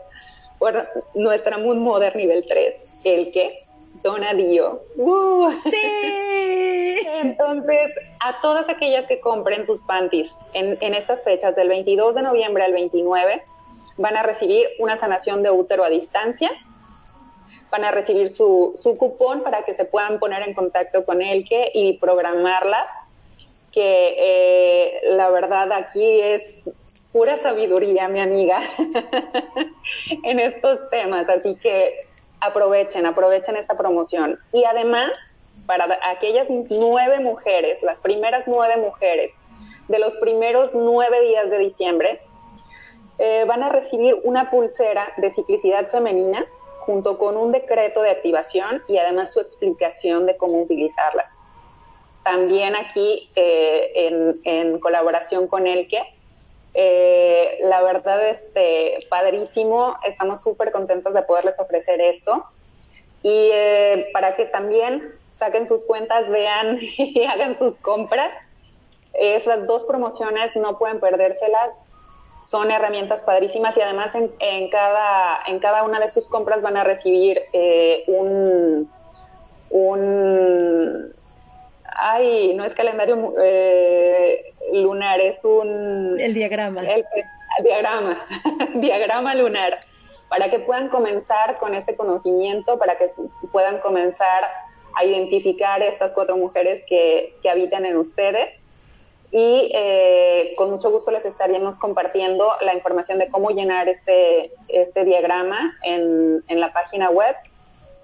por nuestra Mood Modern nivel 3. ¿El qué? Donadillo. ¡Uh! Sí. (laughs) Entonces, a todas aquellas que compren sus panties en, estas fechas, del 22 de noviembre al 29, van a recibir una sanación de útero a distancia. Van a recibir su, cupón para que se puedan poner en contacto con Elke y programarlas. Que eh, la verdad aquí es pura sabiduría, mi amiga, (laughs) en estos temas. Así que aprovechen, aprovechen esta promoción. Y además, para aquellas nueve mujeres, las primeras nueve mujeres de los primeros nueve días de diciembre, eh, van a recibir una pulsera de ciclicidad femenina junto con un decreto de activación y además su explicación de cómo utilizarlas. También aquí, eh, en, en, colaboración con Elke, eh, la verdad, este, padrísimo, estamos súper contentos de poderles ofrecer esto. Y eh, para que también saquen sus cuentas, vean (laughs) y hagan sus compras. Esas dos promociones no pueden perdérselas. Son herramientas padrísimas y además en, cada, en cada una de sus compras van a recibir eh, un, un ay, no es calendario eh, lunar, es un... El diagrama. El, diagrama, (laughs) diagrama lunar, para que puedan comenzar con este conocimiento, para que puedan comenzar a identificar estas cuatro mujeres que, que habitan en ustedes. Y eh, con mucho gusto les estaríamos compartiendo la información de cómo llenar este, este diagrama en, en la página web.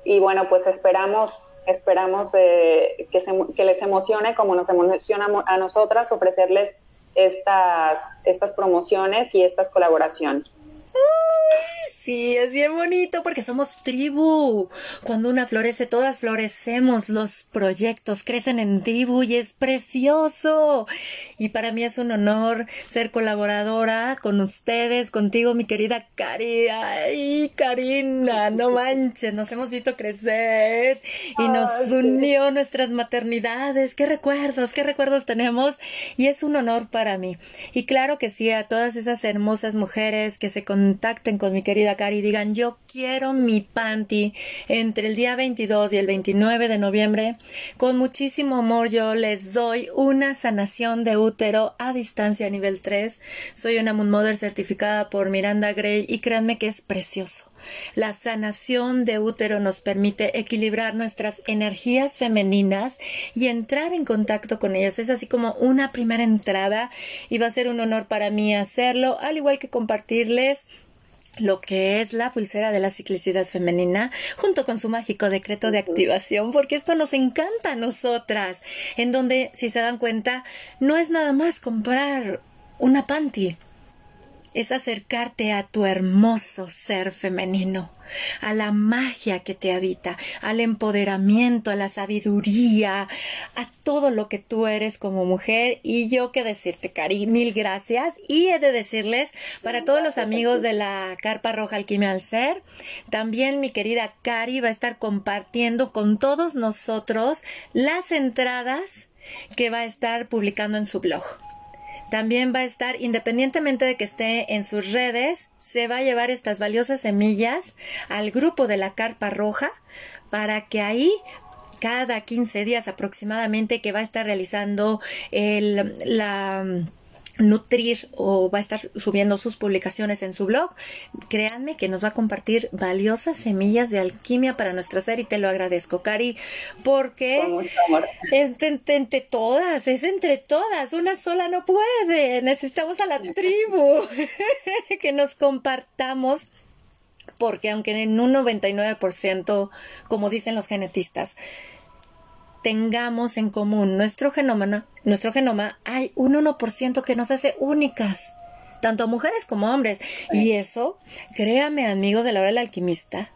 Y bueno, pues esperamos Esperamos eh, que, les emocione como nos emociona a nosotras ofrecerles estas, estas promociones y estas colaboraciones. Sí, es bien bonito porque somos tribu. Cuando una florece, todas florecemos. Los proyectos crecen en tribu y es precioso. Y para mí es un honor ser colaboradora con ustedes, contigo, mi querida Cari. Ay, Karina, no (laughs) manches, nos hemos visto crecer y nos unió nuestras maternidades. Qué recuerdos, qué recuerdos tenemos. Y es un honor para mí. Y claro que sí, a todas esas hermosas mujeres que se contacten con mi querida y digan yo quiero mi panty entre el día 22 y el 29 de noviembre, con muchísimo amor yo les doy una sanación de útero a distancia nivel 3. Soy una Moon Mother certificada por Miranda Gray y créanme que es precioso. La sanación de útero nos permite equilibrar nuestras energías femeninas y entrar en contacto con ellas. Es así como una primera entrada y va a ser un honor para mí hacerlo, al igual que compartirles lo que es la pulsera de la ciclicidad femenina junto con su mágico decreto de activación, porque esto nos encanta a nosotras, en donde, si se dan cuenta, no es nada más comprar una panty, es acercarte a tu hermoso ser femenino, a la magia que te habita, al empoderamiento, a la sabiduría, a todo lo que tú eres como mujer. Y yo que decirte, Cari, mil gracias. Y he de decirles, para todos los amigos de la Carpa Roja Alquimia al Ser, también mi querida Cari va a estar compartiendo con todos nosotros las entradas que va a estar publicando en su blog. También va a estar, independientemente de que esté en sus redes, se va a llevar estas valiosas semillas al grupo de la carpa roja para que ahí cada 15 días aproximadamente que va a estar realizando el, la nutrir o va a estar subiendo sus publicaciones en su blog, créanme que nos va a compartir valiosas semillas de alquimia para nuestro ser y te lo agradezco, Cari, porque es entre, todas, es entre todas, una sola no puede, necesitamos a la tribu (laughs) que nos compartamos porque aunque en un 99%, como dicen los genetistas, tengamos en común nuestro genoma, nuestro genoma, hay un 1% que nos hace únicas, tanto a mujeres como a hombres. Y eso, créame, amigos de la hora del alquimista,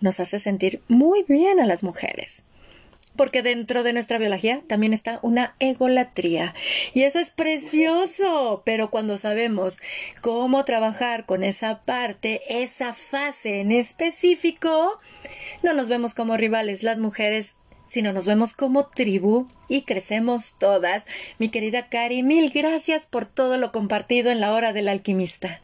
nos hace sentir muy bien a las mujeres. Porque dentro de nuestra biología también está una egolatría. Y eso es precioso. Pero cuando sabemos cómo trabajar con esa parte, esa fase en específico, no nos vemos como rivales. Las mujeres sino nos vemos como tribu y crecemos todas. Mi querida Cari, mil gracias por todo lo compartido en la hora del alquimista.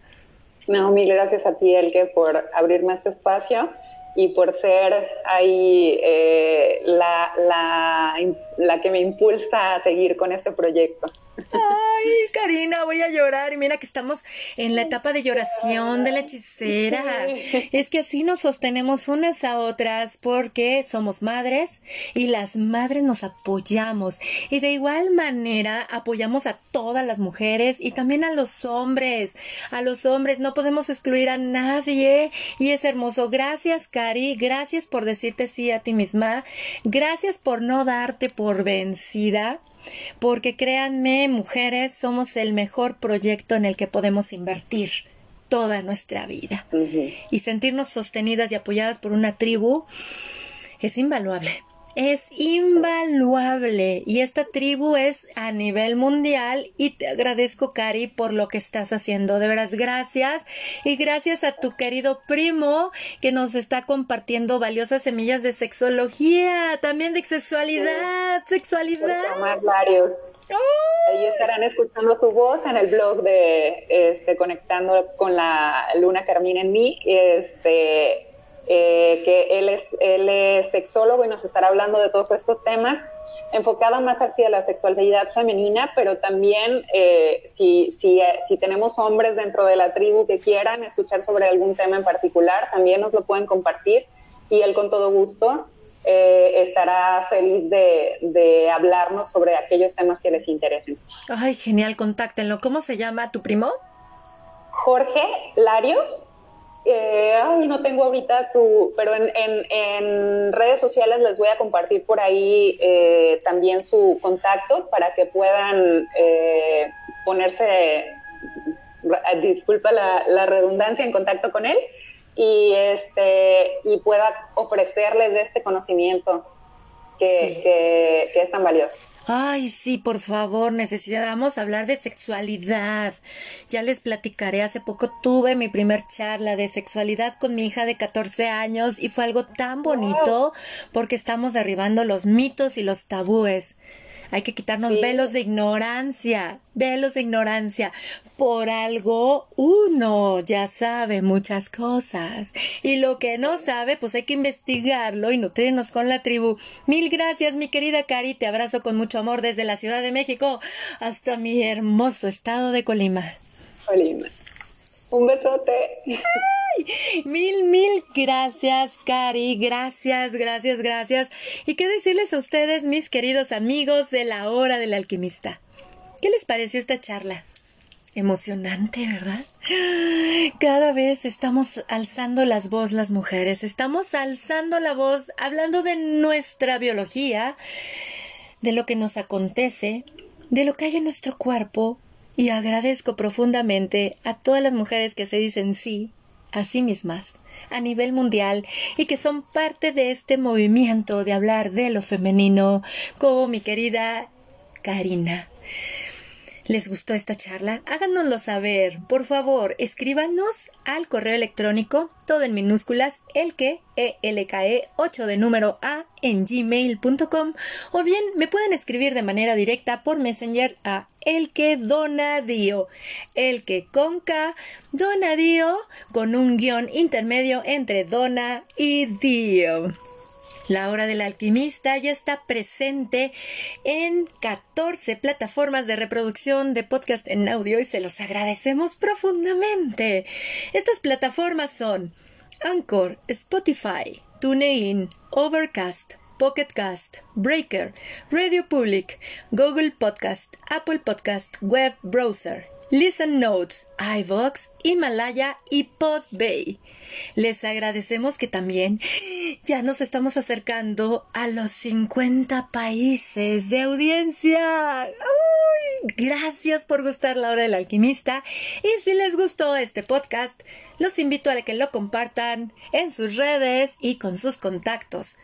No, mil gracias a ti, Elke, por abrirme este espacio y por ser ahí eh, la, la, la, que me impulsa a seguir con este proyecto. Ay, Karina, voy a llorar. Y mira que estamos en la etapa de lloración de la hechicera. Es que así nos sostenemos unas a otras porque somos madres y las madres nos apoyamos. Y de igual manera apoyamos a todas las mujeres y también a los hombres. A los hombres no podemos excluir a nadie. Y es hermoso. Gracias, Karina gracias por decirte sí a ti misma, gracias por no darte por vencida, porque créanme, mujeres, somos el mejor proyecto en el que podemos invertir toda nuestra vida. Y sentirnos sostenidas y apoyadas por una tribu es invaluable es invaluable. Y esta tribu es a nivel mundial y te agradezco Cari por lo que estás haciendo. De veras gracias. Y gracias a tu querido primo que nos está compartiendo valiosas semillas de sexología también de sexualidad sexualidad. Ahí estarán escuchando su voz en el blog de este, conectando con la luna carmina en mí este eh, que él es, él es sexólogo y nos estará hablando de todos estos temas, enfocado más hacia la sexualidad femenina, pero también eh, si, si, eh, si tenemos hombres dentro de la tribu que quieran escuchar sobre algún tema en particular, también nos lo pueden compartir y él con todo gusto estará feliz de, de, hablarnos sobre aquellos temas que les interesen. Ay, genial, contáctenlo. ¿Cómo se llama tu primo? Jorge Larios. Eh, ay, no tengo ahorita su, pero en, redes sociales les voy a compartir por ahí eh, también su contacto para que puedan eh, ponerse, disculpa la, redundancia, en contacto con él y, este, y pueda ofrecerles de este conocimiento que es tan valioso. Ay, sí, por favor, necesitamos hablar de sexualidad. Ya les platicaré, hace poco tuve mi primer charla de sexualidad con mi hija de 14 años y fue algo tan bonito porque estamos derribando los mitos y los tabúes. Hay que quitarnos velos de ignorancia, velos de ignorancia. Por algo uno ya sabe muchas cosas. Y lo que no sabe, pues hay que investigarlo y nutrirnos con la tribu. Mil gracias, mi querida Cari. Te abrazo con mucho amor desde la Ciudad de México hasta mi hermoso estado de Colima. Colima. Un besote. Mil, mil gracias, Cari. Gracias, gracias, gracias. ¿Y qué decirles a ustedes, mis queridos amigos de la hora del alquimista? ¿Qué les pareció esta charla? Emocionante, ¿verdad? Cada vez estamos alzando las voz las mujeres, estamos alzando la voz hablando de nuestra biología, de lo que nos acontece, de lo que hay en nuestro cuerpo, y agradezco profundamente a todas las mujeres que se dicen sí a sí mismas a nivel mundial y que son parte de este movimiento de hablar de lo femenino, como mi querida Karina. ¿Les gustó esta charla? Háganoslo saber. Por favor, escríbanos al correo electrónico, todo en minúsculas, el que, elke 8 de número a en gmail.com o bien me pueden escribir de manera directa por Messenger a el que donadío, el que con K, donadío con un guion intermedio entre dona y dio. La Hora del Alquimista ya está presente en 14 plataformas de reproducción de podcast en audio y se los agradecemos profundamente. Estas plataformas son Anchor, Spotify, TuneIn, Overcast, Pocket Cast, Breaker, Radio Public, Google Podcast, Apple Podcast, Web Browser, Listen Notes, iVox, Himalaya y Podbay. Les agradecemos que también ya nos estamos acercando a los 50 países de audiencia. Gracias por gustar la hora del alquimista. Y si les gustó este podcast, los invito a que lo compartan en sus redes y con sus contactos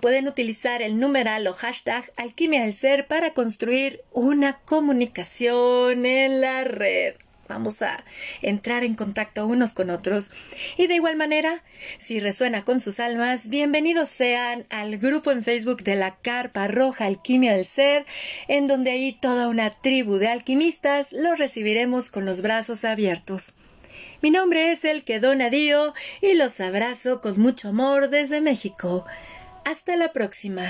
pueden utilizar el numeral o hashtag Alquimia del Ser para construir una comunicación en la red. Vamos a entrar en contacto unos con otros. Y de igual manera, si resuena con sus almas, bienvenidos sean al grupo en Facebook de la Carpa Roja Alquimia del Ser, en donde ahí toda una tribu de alquimistas los recibiremos con los brazos abiertos. Mi nombre es el que Dio y los abrazo con mucho amor desde México. Hasta la próxima.